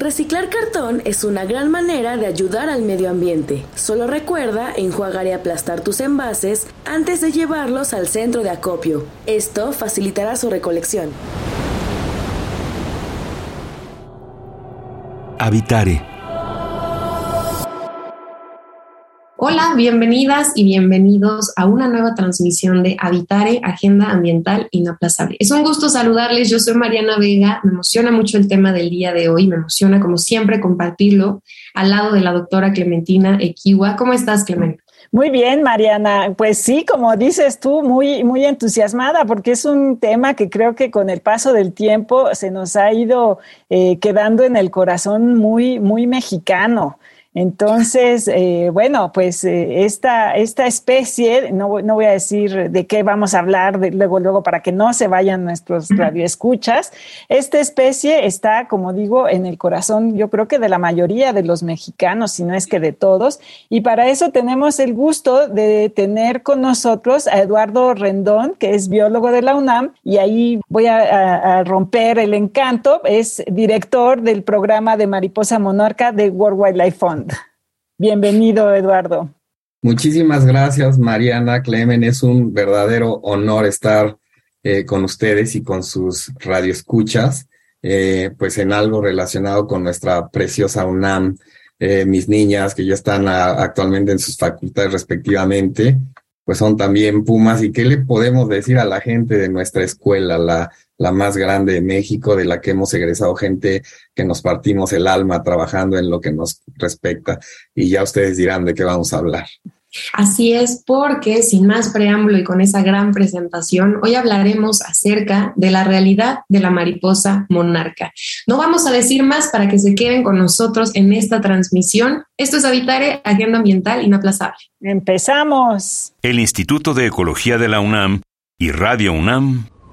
Reciclar cartón es una gran manera de ayudar al medio ambiente. Solo recuerda enjuagar y aplastar tus envases antes de llevarlos al centro de acopio. Esto facilitará su recolección. Habitare Hola, bienvenidas y bienvenidos a una nueva transmisión de Habitare, Agenda Ambiental Inaplazable. Es un gusto saludarles, yo soy Mariana Vega, me emociona mucho el tema del día de hoy, me emociona como siempre compartirlo al lado de la doctora Clementina Equiwa. ¿Cómo estás, Clementina? Muy bien, Mariana. Pues sí, como dices tú, muy, muy entusiasmada porque es un tema que creo que con el paso del tiempo se nos ha ido eh, quedando en el corazón muy, muy mexicano. Entonces, eh, bueno, pues eh, esta, esta especie, no, no, voy a decir de qué vamos a hablar luego, luego para que no se vayan nuestros radioescuchas, esta especie está, como digo, en el corazón, yo creo que de la mayoría de los mexicanos, si no es que de todos, y para eso tenemos el gusto de tener con nosotros a Eduardo Rendón, que es biólogo de la UNAM, y ahí voy a, a romper el encanto, es director del programa de mariposa monarca de World Wildlife Fund. Bienvenido, Eduardo. Muchísimas gracias, Mariana Clemen. Es un verdadero honor estar eh, con ustedes y con sus radioescuchas, eh, pues en algo relacionado con nuestra preciosa UNAM, eh, mis niñas que ya están actualmente en sus facultades respectivamente, pues son también Pumas. ¿Y qué le podemos decir a la gente de nuestra escuela, la, la más grande de México, de la que hemos egresado gente que nos partimos el alma trabajando en lo que nos respecta? Y ya ustedes dirán de qué vamos a hablar. Así es, porque sin más preámbulo y con esa gran presentación, hoy hablaremos acerca de la realidad de la mariposa monarca. No vamos a decir más para que se queden con nosotros en esta transmisión. Esto es Habitare, Agenda Ambiental Inaplazable. Empezamos. El Instituto de Ecología de la UNAM y Radio UNAM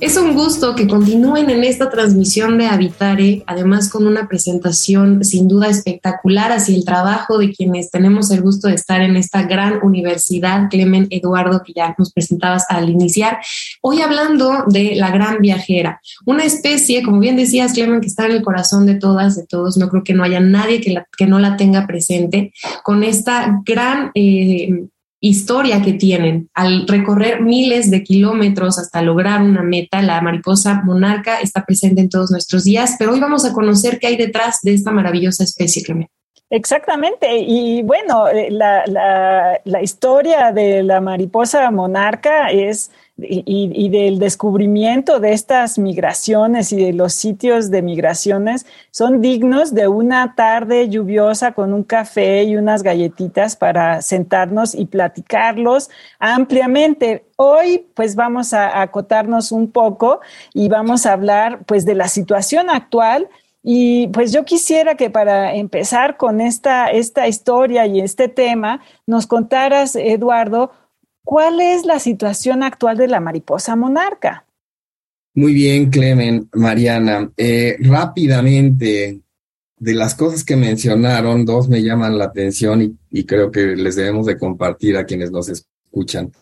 Es un gusto que continúen en esta transmisión de Habitare, además con una presentación sin duda espectacular hacia el trabajo de quienes tenemos el gusto de estar en esta gran universidad, Clemen Eduardo, que ya nos presentabas al iniciar. Hoy hablando de la gran viajera, una especie, como bien decías, Clemen, que está en el corazón de todas, de todos, no creo que no haya nadie que, que no la tenga presente, con esta gran... Eh, historia que tienen al recorrer miles de kilómetros hasta lograr una meta. La mariposa monarca está presente en todos nuestros días, pero hoy vamos a conocer qué hay detrás de esta maravillosa especie, Clemente. Exactamente. Y bueno, eh, la, la, la, historia de la mariposa monarca es y, del descubrimiento de estas migraciones y de los sitios de migraciones son dignos de una tarde lluviosa con un café y unas galletitas para sentarnos y platicarlos ampliamente. Hoy pues vamos a acotarnos un poco y vamos a hablar pues de la situación actual y pues yo quisiera que para empezar con esta, esta historia y este tema, nos contaras, Eduardo, ¿Cuál es la situación actual de la mariposa monarca? Muy bien, Clemen, Mariana. Eh, rápidamente, de las cosas que mencionaron, dos me llaman la atención y, creo que les debemos de compartir a quienes nos escuchan.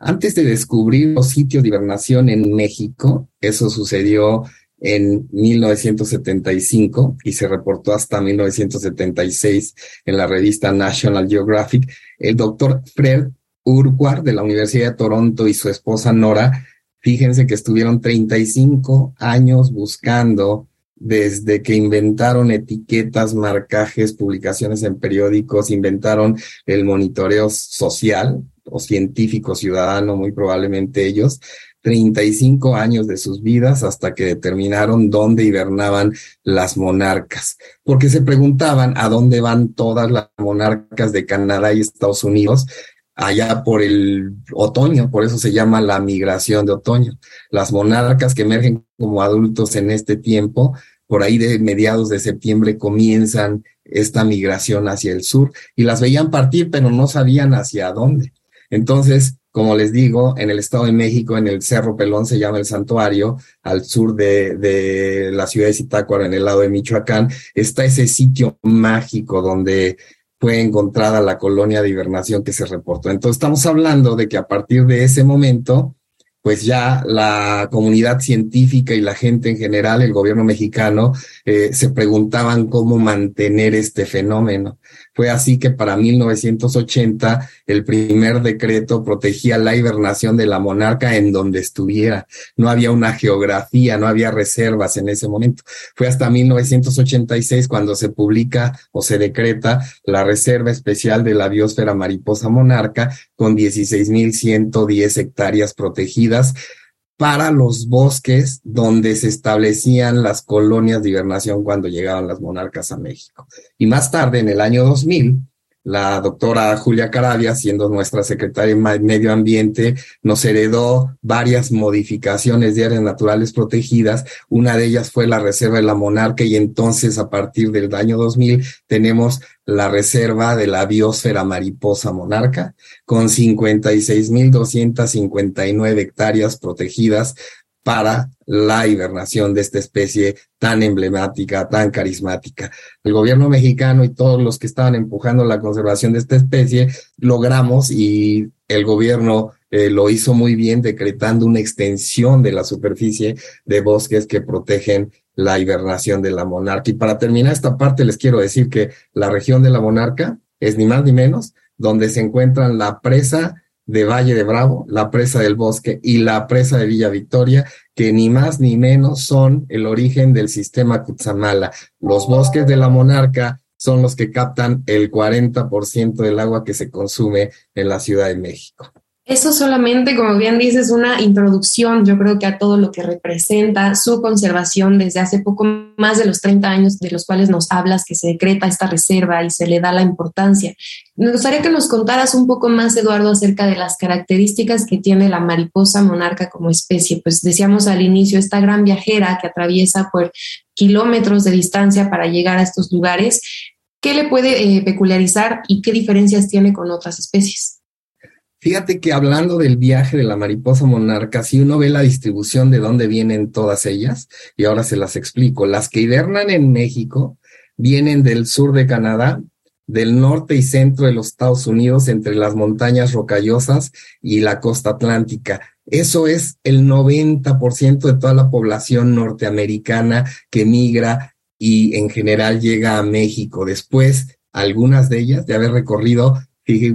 Antes de descubrir los sitios de hibernación en México, eso sucedió en 1975 y se reportó hasta 1976 en la revista National Geographic, el doctor Fred Urquhart de la Universidad de Toronto y su esposa Nora, fíjense que estuvieron 35 años buscando desde que inventaron etiquetas, marcajes, publicaciones en periódicos, inventaron el monitoreo social o científico ciudadano, muy probablemente ellos, 35 años de sus vidas hasta que determinaron dónde hibernaban las monarcas, porque se preguntaban a dónde van todas las monarcas de Canadá y Estados Unidos allá por el otoño, por eso se llama la migración de otoño. Las monarcas que emergen como adultos en este tiempo, por ahí de mediados de septiembre comienzan esta migración hacia el sur y las veían partir, pero no sabían hacia dónde. Entonces, como les digo, en el Estado de México, en el Cerro Pelón se llama el santuario, al sur de, la ciudad de Zitácuaro, en el lado de Michoacán, está ese sitio mágico donde fue encontrada la colonia de hibernación que se reportó. Entonces estamos hablando de que a partir de ese momento, pues ya la comunidad científica y la gente en general, el gobierno mexicano, eh, se preguntaban cómo mantener este fenómeno. Fue así que para 1980 el primer decreto protegía la hibernación de la monarca en donde estuviera. No había una geografía, no había reservas en ese momento. Fue hasta 1986 cuando se publica o se decreta la Reserva Especial de la Biosfera Mariposa Monarca con 16.110 hectáreas protegidas para los bosques donde se establecían las colonias de hibernación cuando llegaban las monarcas a México. Y más tarde, en el año 2000, la doctora Julia Carabia, siendo nuestra secretaria de Medio Ambiente, nos heredó varias modificaciones de áreas naturales protegidas. Una de ellas fue la Reserva de la Monarca y entonces a partir del año 2000 tenemos la Reserva de la Biosfera Mariposa Monarca con 56.259 hectáreas protegidas para la hibernación de esta especie tan emblemática, tan carismática. El gobierno mexicano y todos los que estaban empujando la conservación de esta especie logramos y el gobierno eh, lo hizo muy bien decretando una extensión de la superficie de bosques que protegen la hibernación de la monarca. Y para terminar esta parte les quiero decir que la región de la monarca es ni más ni menos donde se encuentran la presa de Valle de Bravo, la presa del Bosque y la presa de Villa Victoria, que ni más ni menos son el origen del sistema Cutzamala. Los bosques de la monarca son los que captan el 40% del agua que se consume en la Ciudad de México. Eso solamente, como bien dices, una introducción, yo creo que a todo lo que representa su conservación desde hace poco más de los 30 años de los cuales nos hablas que se decreta esta reserva y se le da la importancia. Me gustaría que nos contaras un poco más, Eduardo, acerca de las características que tiene la mariposa monarca como especie. Pues decíamos al inicio, esta gran viajera que atraviesa por kilómetros de distancia para llegar a estos lugares, ¿qué le puede eh, peculiarizar y qué diferencias tiene con otras especies? Fíjate que hablando del viaje de la mariposa monarca, si uno ve la distribución de dónde vienen todas ellas, y ahora se las explico, las que hibernan en México vienen del sur de Canadá, del norte y centro de los Estados Unidos, entre las montañas rocallosas y la costa atlántica. Eso es el 90% de toda la población norteamericana que migra y en general llega a México. Después, algunas de ellas de haber recorrido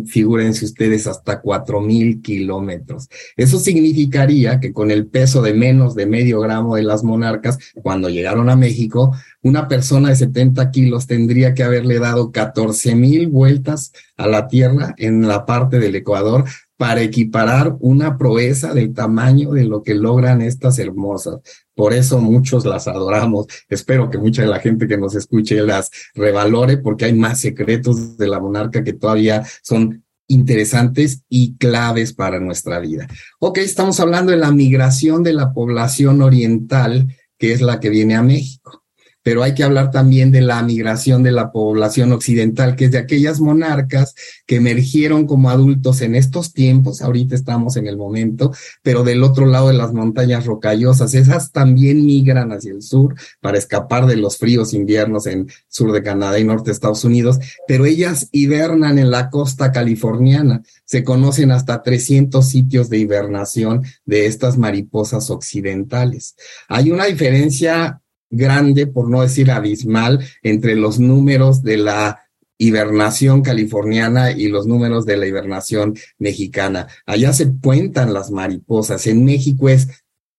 Figúrense ustedes hasta cuatro mil kilómetros. Eso significaría que con el peso de menos de medio gramo de las monarcas, cuando llegaron a México, una persona de 70 kilos tendría que haberle dado 14 mil vueltas a la Tierra en la parte del Ecuador para equiparar una proeza del tamaño de lo que logran estas hermosas. Por eso muchos las adoramos. Espero que mucha de la gente que nos escuche las revalore porque hay más secretos de la monarca que todavía son interesantes y claves para nuestra vida. Ok, estamos hablando de la migración de la población oriental, que es la que viene a México pero hay que hablar también de la migración de la población occidental, que es de aquellas monarcas que emergieron como adultos en estos tiempos, ahorita estamos en el momento, pero del otro lado de las montañas rocallosas, esas también migran hacia el sur para escapar de los fríos inviernos en sur de Canadá y norte de Estados Unidos, pero ellas hibernan en la costa californiana. Se conocen hasta 300 sitios de hibernación de estas mariposas occidentales. Hay una diferencia grande, por no decir abismal, entre los números de la hibernación californiana y los números de la hibernación mexicana. Allá se cuentan las mariposas. En México es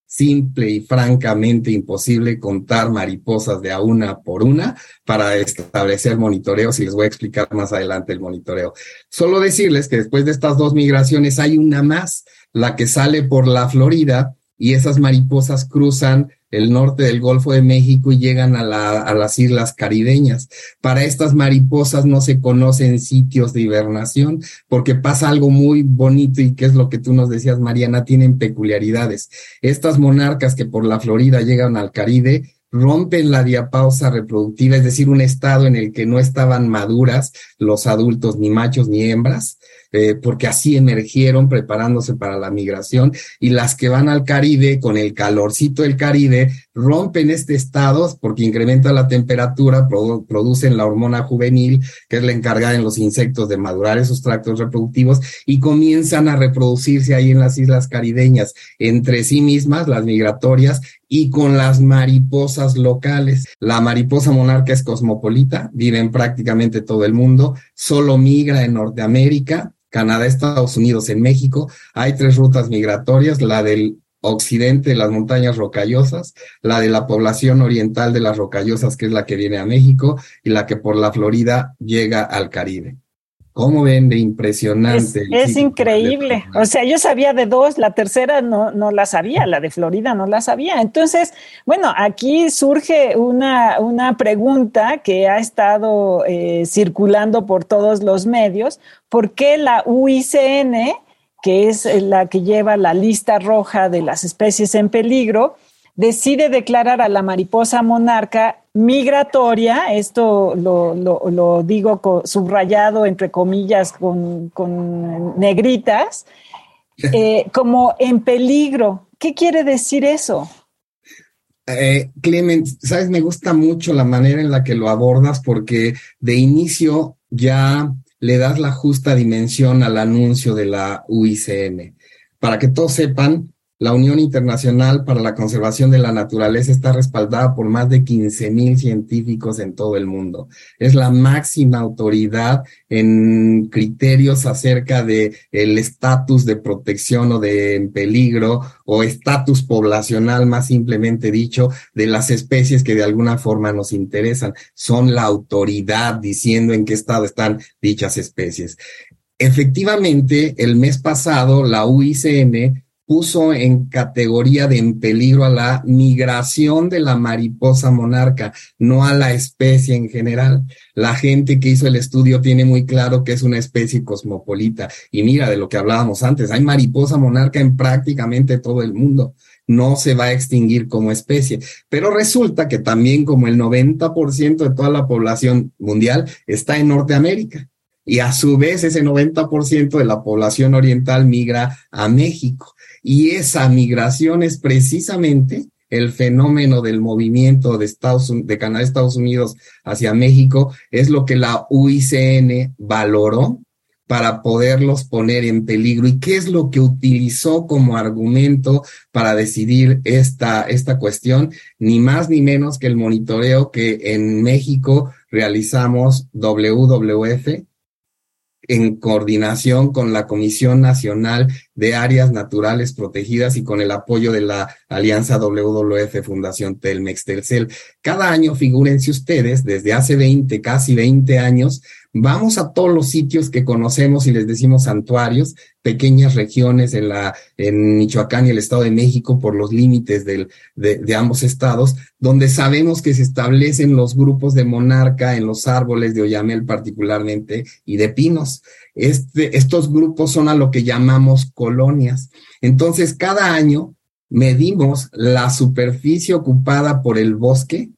simple y francamente imposible contar mariposas de a una por una para establecer monitoreos y les voy a explicar más adelante el monitoreo. Solo decirles que después de estas dos migraciones hay una más, la que sale por la Florida y esas mariposas cruzan el norte del Golfo de México y llegan a, las islas caribeñas. Para estas mariposas no se conocen sitios de hibernación porque pasa algo muy bonito y que es lo que tú nos decías, Mariana, tienen peculiaridades. Estas monarcas que por la Florida llegan al Caribe rompen la diapausa reproductiva, es decir, un estado en el que no estaban maduras los adultos, ni machos ni hembras, eh, porque así emergieron preparándose para la migración, y las que van al Caribe con el calorcito del Caribe rompen este estado porque incrementa la temperatura, producen la hormona juvenil, que es la encargada en los insectos de madurar esos tractos reproductivos, y comienzan a reproducirse ahí en las islas caribeñas, entre sí mismas, las migratorias, y con las mariposas locales. La mariposa monarca es cosmopolita, vive en prácticamente todo el mundo, solo migra en Norteamérica, Canadá, Estados Unidos, en México. Hay tres rutas migratorias, la del occidente de las montañas rocallosas, la de la población oriental de las rocallosas, que es la que viene a México, y la que por la Florida llega al Caribe. ¿Cómo ven de impresionante? Es, increíble. O sea, yo sabía de dos, la tercera no, no la sabía, la de Florida no la sabía. Entonces, bueno, aquí surge una, una pregunta que ha estado eh, circulando por todos los medios. ¿Por qué la UICN, que es la que lleva la lista roja de las especies en peligro, decide declarar a la mariposa monarca migratoria, esto lo, digo subrayado entre comillas con, negritas, eh, como en peligro. ¿Qué quiere decir eso? Eh, Clement, sabes, me gusta mucho la manera en la que lo abordas porque de inicio ya le das la justa dimensión al anuncio de la UICN. Para que todos sepan, la Unión Internacional para la Conservación de la Naturaleza está respaldada por más de 15 mil científicos en todo el mundo. Es la máxima autoridad en criterios acerca de el estatus de protección o de peligro o estatus poblacional, más simplemente dicho, de las especies que de alguna forma nos interesan. Son la autoridad diciendo en qué estado están dichas especies. Efectivamente, el mes pasado, la UICN puso en categoría de en peligro a la migración de la mariposa monarca, no a la especie en general. La gente que hizo el estudio tiene muy claro que es una especie cosmopolita. Y mira de lo que hablábamos antes, hay mariposa monarca en prácticamente todo el mundo. No se va a extinguir como especie. Pero resulta que también como el 90% de toda la población mundial está en Norteamérica y a su vez ese 90% de la población oriental migra a México. Y esa migración es precisamente el fenómeno del movimiento de Estados de Canadá, Estados Unidos hacia México, es lo que la UICN valoró para poderlos poner en peligro. Y qué es lo que utilizó como argumento para decidir esta, esta cuestión, ni más ni menos que el monitoreo que en México realizamos WWF, en coordinación con la Comisión Nacional de Áreas Naturales Protegidas y con el apoyo de la Alianza WWF Fundación Telmex Telcel. Cada año, figúrense ustedes, desde hace 20, casi 20 años, Vamos a todos los sitios que conocemos y les decimos santuarios, pequeñas regiones en la en Michoacán y el Estado de México por los límites del, de, de, ambos estados, donde sabemos que se establecen los grupos de monarca en los árboles de Oyamel particularmente y de pinos. Este, estos grupos son a lo que llamamos colonias. Entonces, cada año medimos la superficie ocupada por el bosque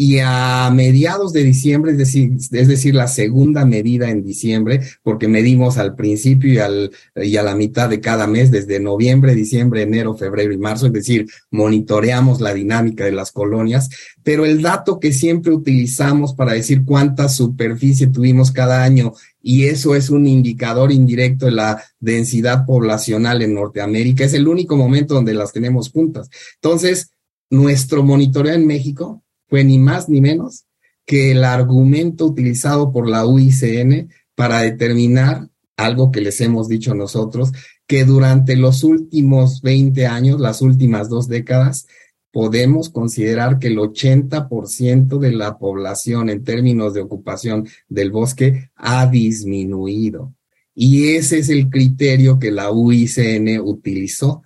y a mediados de diciembre, es decir, es decir, la segunda medida en diciembre, porque medimos al principio y, al, y a la mitad de cada mes, desde noviembre, diciembre, enero, febrero y marzo, es decir, monitoreamos la dinámica de las colonias, pero el dato que siempre utilizamos para decir cuánta superficie tuvimos cada año, y eso es un indicador indirecto de la densidad poblacional en Norteamérica, es el único momento donde las tenemos juntas. Entonces, nuestro monitoreo en México fue ni más ni menos que el argumento utilizado por la UICN para determinar algo que les hemos dicho nosotros, que durante los últimos 20 años, las últimas dos décadas, podemos considerar que el 80% de la población en términos de ocupación del bosque ha disminuido. Y ese es el criterio que la UICN utilizó.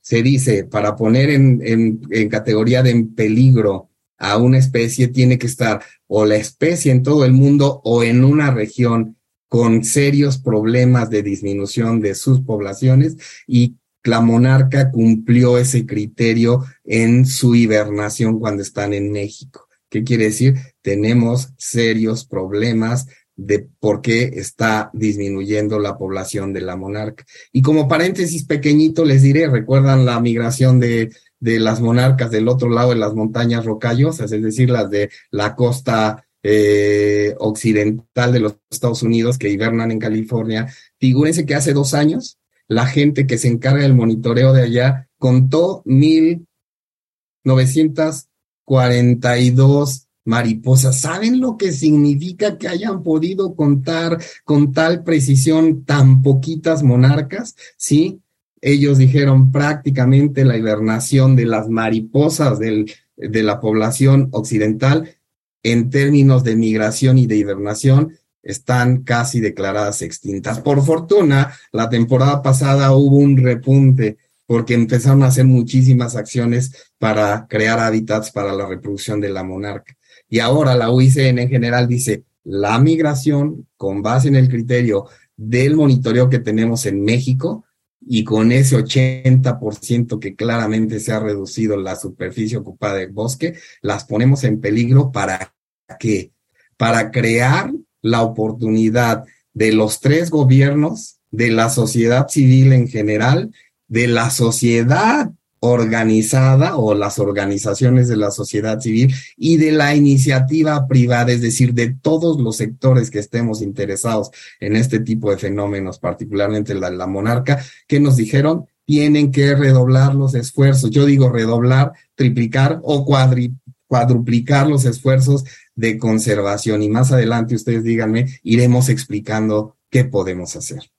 Se dice, para poner en, en, categoría de en peligro a una especie, tiene que estar o la especie en todo el mundo o en una región con serios problemas de disminución de sus poblaciones y la monarca cumplió ese criterio en su hibernación cuando están en México. ¿Qué quiere decir? Tenemos serios problemas de por qué está disminuyendo la población de la monarca. Y como paréntesis pequeñito les diré, ¿recuerdan la migración de, de las monarcas del otro lado de las montañas rocallosas, es decir, las de la costa eh, occidental de los Estados Unidos que hibernan en California? Figúrense que hace dos años la gente que se encarga del monitoreo de allá contó 1942 mariposas. ¿Saben lo que significa que hayan podido contar con tal precisión tan poquitas monarcas? Sí, ellos dijeron prácticamente la hibernación de las mariposas del, de la población occidental en términos de migración y de hibernación están casi declaradas extintas. Por fortuna, la temporada pasada hubo un repunte porque empezaron a hacer muchísimas acciones para crear hábitats para la reproducción de la monarca. Y ahora la UICN en general dice, la migración, con base en el criterio del monitoreo que tenemos en México, y con ese 80% que claramente se ha reducido la superficie ocupada del bosque, las ponemos en peligro para que para crear la oportunidad de los tres gobiernos, de la sociedad civil en general, de la sociedad organizada o las organizaciones de la sociedad civil y de la iniciativa privada, es decir, de todos los sectores que estemos interesados en este tipo de fenómenos, particularmente la, la monarca, que nos dijeron tienen que redoblar los esfuerzos. Yo digo redoblar, triplicar o cuadruplicar los esfuerzos de conservación y más adelante ustedes díganme, iremos explicando qué podemos hacer.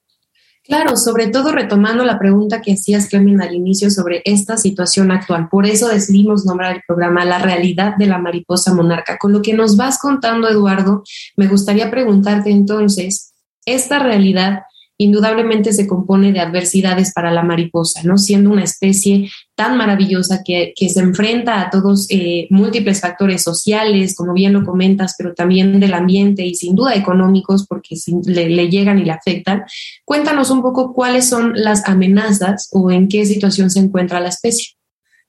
Claro, sobre todo retomando la pregunta que hacías, Clemen, al inicio sobre esta situación actual. Por eso decidimos nombrar el programa La realidad de la mariposa monarca. Con lo que nos vas contando, Eduardo, me gustaría preguntarte entonces, esta realidad indudablemente se compone de adversidades para la mariposa, ¿no? Siendo una especie tan maravillosa que, se enfrenta a todos eh, múltiples factores sociales, como bien lo comentas, pero también del ambiente y sin duda económicos, porque le llegan y le afectan. Cuéntanos un poco cuáles son las amenazas o en qué situación se encuentra la especie.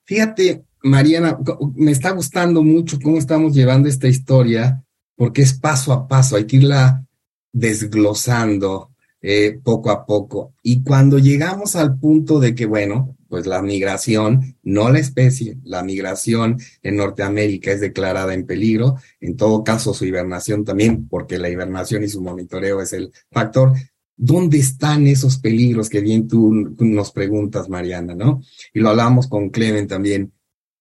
Fíjate, Mariana, me está gustando mucho cómo estamos llevando esta historia, porque es paso a paso, hay que irla desglosando eh, poco a poco. Y cuando llegamos al punto de que, bueno, pues la migración, no la especie, la migración en Norteamérica es declarada en peligro, en todo caso su hibernación también, porque la hibernación y su monitoreo es el factor. ¿Dónde están esos peligros que bien tú, nos preguntas, Mariana, no? Y lo hablamos con Clemen también.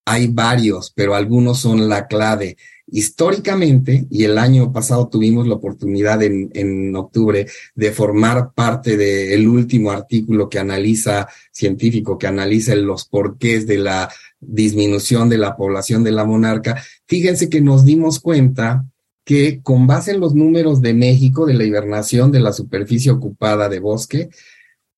Hay varios, pero algunos son la clave históricamente, y el año pasado tuvimos la oportunidad en, en octubre de formar parte del último artículo que analiza, científico, que analiza los porqués de la disminución de la población de la monarca, fíjense que nos dimos cuenta que con base en los números de México de la hibernación de la superficie ocupada de bosque,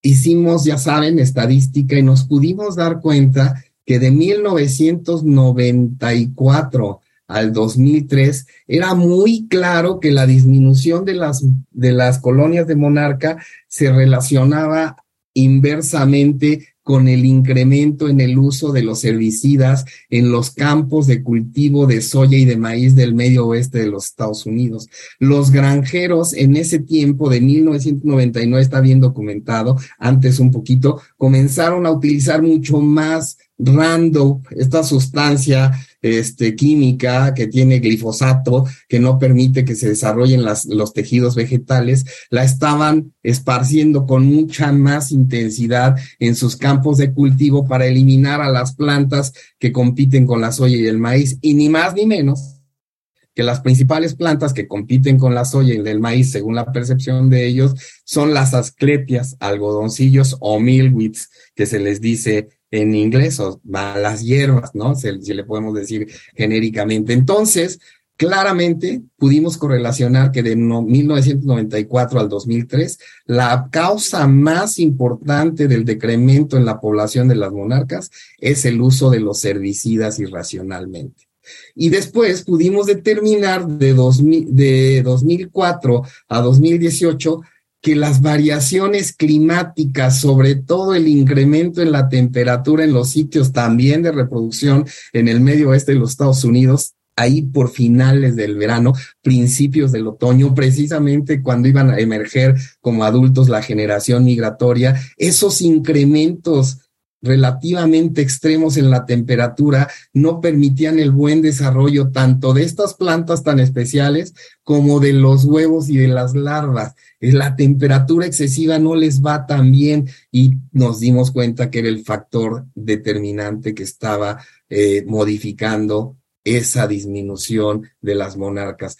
hicimos, ya saben, estadística y nos pudimos dar cuenta que de 1994 al 2003, era muy claro que la disminución de las, de las colonias de monarca se relacionaba inversamente con el incremento en el uso de los herbicidas en los campos de cultivo de soya y de maíz del medio oeste de los Estados Unidos. Los granjeros en ese tiempo de 1999 está bien documentado, antes un poquito, comenzaron a utilizar mucho más Roundup, esta sustancia este, química que tiene glifosato, que no permite que se desarrollen las, los tejidos vegetales, la estaban esparciendo con mucha más intensidad en sus campos de cultivo para eliminar a las plantas que compiten con la soya y el maíz, y ni más ni menos que las principales plantas que compiten con la soya y el maíz, según la percepción de ellos, son las asclepias, algodoncillos o milwits, que se les dice en inglés, o malas hierbas, ¿no? Si, le podemos decir genéricamente. Entonces, claramente pudimos correlacionar que de 1994 al 2003, la causa más importante del decremento en la población de las monarcas es el uso de los herbicidas irracionalmente. Y después pudimos determinar de, de 2004 a 2018 que las variaciones climáticas, sobre todo el incremento en la temperatura en los sitios también de reproducción en el medio oeste de los Estados Unidos, ahí por finales del verano, principios del otoño, precisamente cuando iban a emerger como adultos la generación migratoria, esos incrementos relativamente extremos en la temperatura no permitían el buen desarrollo tanto de estas plantas tan especiales como de los huevos y de las larvas. La temperatura excesiva no les va tan bien y nos dimos cuenta que era el factor determinante que estaba eh, modificando esa disminución de las monarcas.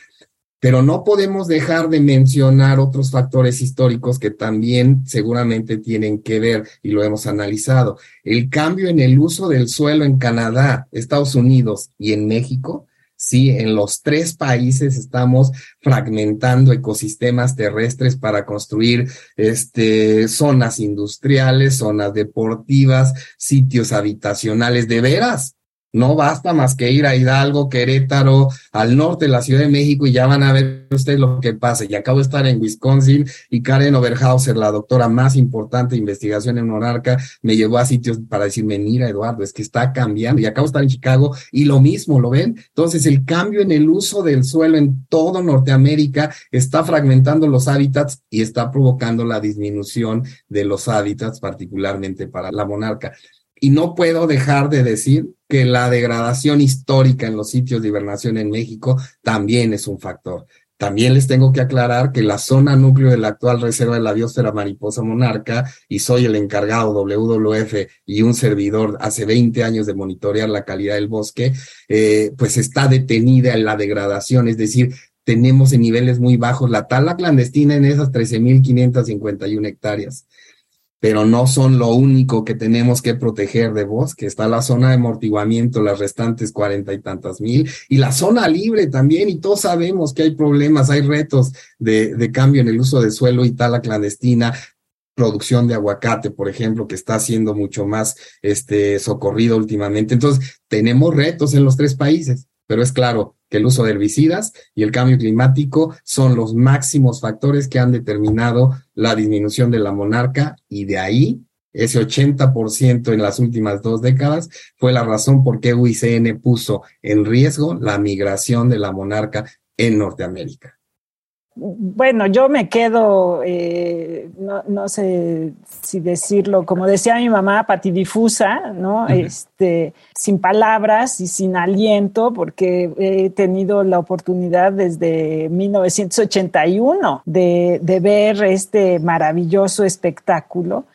Pero no podemos dejar de mencionar otros factores históricos que también seguramente tienen que ver y lo hemos analizado. El cambio en el uso del suelo en Canadá, Estados Unidos y en México. Sí, en los tres países estamos fragmentando ecosistemas terrestres para construir este, zonas industriales, zonas deportivas, sitios habitacionales. De veras, no basta más que ir a Hidalgo, Querétaro, al norte de la Ciudad de México y ya van a ver ustedes lo que pasa. Y acabo de estar en Wisconsin y Karen Oberhauser, la doctora más importante de investigación en Monarca, me llevó a sitios para decirme, mira Eduardo, es que está cambiando. Y acabo de estar en Chicago y lo mismo, ¿lo ven? Entonces el cambio en el uso del suelo en todo Norteamérica está fragmentando los hábitats y está provocando la disminución de los hábitats, particularmente para la monarca. Y no puedo dejar de decir que la degradación histórica en los sitios de hibernación en México también es un factor. También les tengo que aclarar que la zona núcleo de la actual reserva de la biosfera mariposa monarca, y soy el encargado WWF y un servidor hace 20 años de monitorear la calidad del bosque, eh, pues está detenida en la degradación, es decir, tenemos en niveles muy bajos la tala clandestina en esas 13.551 hectáreas pero no son lo único que tenemos que proteger de bosque. Está la zona de amortiguamiento, las restantes cuarenta y tantas mil, y la zona libre también, y todos sabemos que hay problemas, hay retos de, de cambio en el uso de suelo y tala clandestina, producción de aguacate, por ejemplo, que está siendo mucho más este, socorrido últimamente. Entonces, tenemos retos en los tres países, pero es claro, que el uso de herbicidas y el cambio climático son los máximos factores que han determinado la disminución de la monarca y de ahí ese 80% en las últimas dos décadas fue la razón por qué UICN puso en riesgo la migración de la monarca en Norteamérica bueno, yo me quedo, eh, no, sé si decirlo, como decía mi mamá, patidifusa, ¿no? Este, sin palabras y sin aliento, porque he tenido la oportunidad desde 1981 de, de ver este maravilloso espectáculo.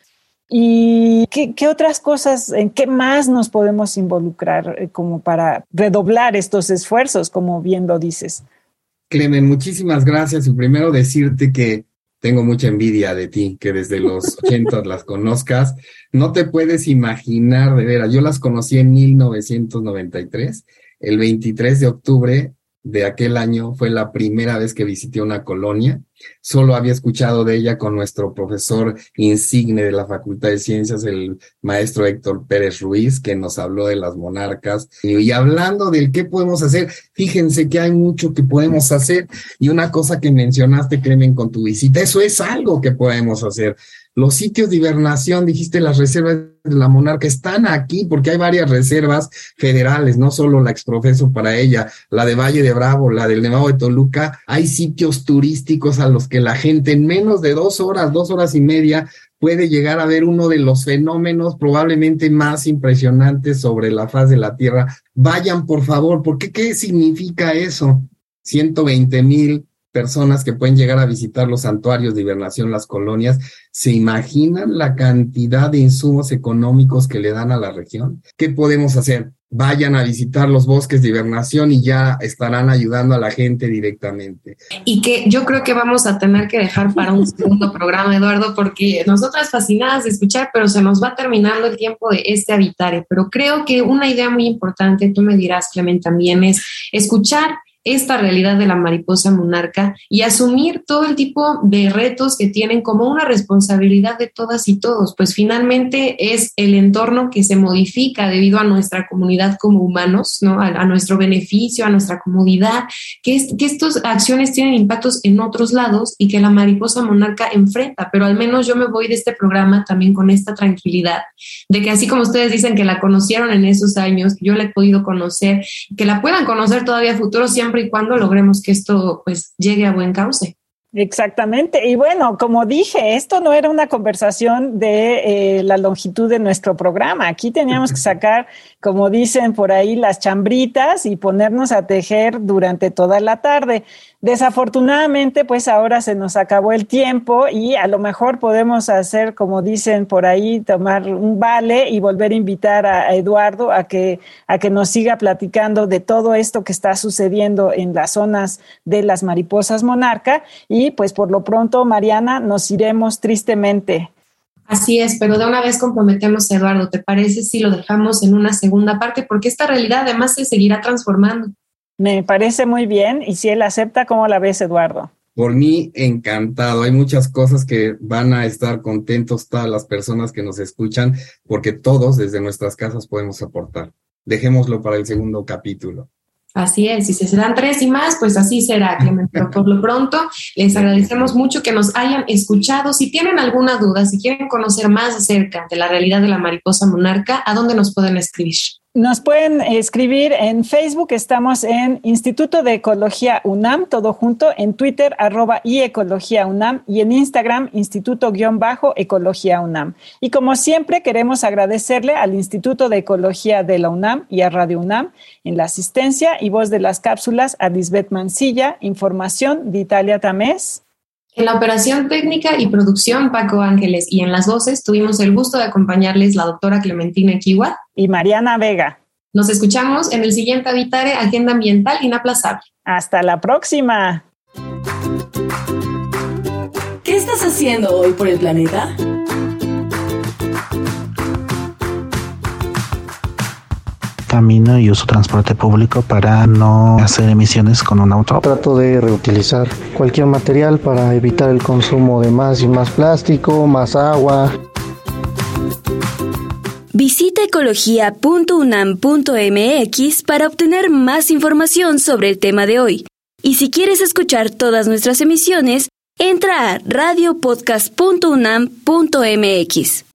¿Y qué, qué, otras cosas, en qué más nos podemos involucrar eh, como para redoblar estos esfuerzos, como bien lo dices? Clemen, muchísimas gracias. Y primero decirte que tengo mucha envidia de ti, que desde los 80 las conozcas. No te puedes imaginar, de veras, yo las conocí en 1993. El 23 de octubre de aquel año fue la primera vez que visité una colonia. Solo había escuchado de ella con nuestro profesor insigne de la Facultad de Ciencias, el maestro Héctor Pérez Ruiz, que nos habló de las monarcas. Y, hablando del qué podemos hacer, fíjense que hay mucho que podemos hacer. Y una cosa que mencionaste, Clemen, con tu visita, eso es algo que podemos hacer. Los sitios de hibernación, dijiste, las reservas de la monarca están aquí porque hay varias reservas federales, no solo la exprofeso para ella, la de Valle de Bravo, la del Nevado de Toluca. Hay sitios turísticos a los que la gente en menos de dos horas, dos horas y media puede llegar a ver uno de los fenómenos probablemente más impresionantes sobre la faz de la Tierra. Vayan, por favor, porque ¿qué significa eso? 120 mil personas que pueden llegar a visitar los santuarios de hibernación, las colonias, ¿se imaginan la cantidad de insumos económicos que le dan a la región? ¿Qué podemos hacer? vayan a visitar los bosques de hibernación y ya estarán ayudando a la gente directamente. Y que yo creo que vamos a tener que dejar para un segundo programa, Eduardo, porque nosotras fascinadas de escuchar, pero se nos va terminando el tiempo de este Habitare. Pero creo que una idea muy importante, tú me dirás, Clement, también es escuchar esta realidad de la mariposa monarca y asumir todo el tipo de retos que tienen como una responsabilidad de todas y todos, pues finalmente es el entorno que se modifica debido a nuestra comunidad como humanos, ¿no? A, nuestro beneficio, a nuestra comodidad, que, es, que estas acciones tienen impactos en otros lados y que la mariposa monarca enfrenta, pero al menos yo me voy de este programa también con esta tranquilidad de que así como ustedes dicen que la conocieron en esos años, yo la he podido conocer, que la puedan conocer todavía a futuro siempre y cuando logremos que esto pues llegue a buen cauce. Exactamente. Y bueno, como dije, esto no era una conversación de eh, la longitud de nuestro programa. Aquí teníamos que sacar, como dicen por ahí, las chambritas y ponernos a tejer durante toda la tarde. Desafortunadamente, pues ahora se nos acabó el tiempo y a lo mejor podemos hacer, como dicen por ahí, tomar un vale y volver a invitar a, Eduardo a que, a que nos siga platicando de todo esto que está sucediendo en las zonas de las mariposas monarca. Y pues por lo pronto, Mariana, nos iremos tristemente. Así es, pero de una vez comprometemos a Eduardo. ¿Te parece si lo dejamos en una segunda parte? Porque esta realidad además se seguirá transformando. Me parece muy bien y si él acepta, ¿cómo la ves, Eduardo? Por mí, encantado. Hay muchas cosas que van a estar contentos todas las personas que nos escuchan, porque todos desde nuestras casas podemos aportar. Dejémoslo para el segundo capítulo. Así es, si se serán tres y más, pues así será, Clemente. Pero por lo pronto, les agradecemos mucho que nos hayan escuchado. Si tienen alguna duda, si quieren conocer más acerca de la realidad de la mariposa monarca, ¿a dónde nos pueden escribir? Nos pueden escribir en Facebook, estamos en Instituto de Ecología UNAM, todo junto, en Twitter, arroba y Ecología UNAM, y en Instagram, Instituto-Ecología UNAM. Y como siempre, queremos agradecerle al Instituto de Ecología de la UNAM y a Radio UNAM en la asistencia y voz de las cápsulas a Lisbeth Mancilla, información de Italia Tamés. En la operación técnica y producción, Paco Ángeles, y en las voces tuvimos el gusto de acompañarles la doctora Clementina Kiwa y Mariana Vega. Nos escuchamos en el siguiente Habitare Agenda Ambiental Inaplazable. Hasta la próxima. ¿Qué estás haciendo hoy por el planeta? Camino y uso transporte público para no hacer emisiones con un auto. Trato de reutilizar cualquier material para evitar el consumo de más y más plástico, más agua. Visita ecología.unam.mx para obtener más información sobre el tema de hoy. Y si quieres escuchar todas nuestras emisiones, entra a radiopodcast.unam.mx.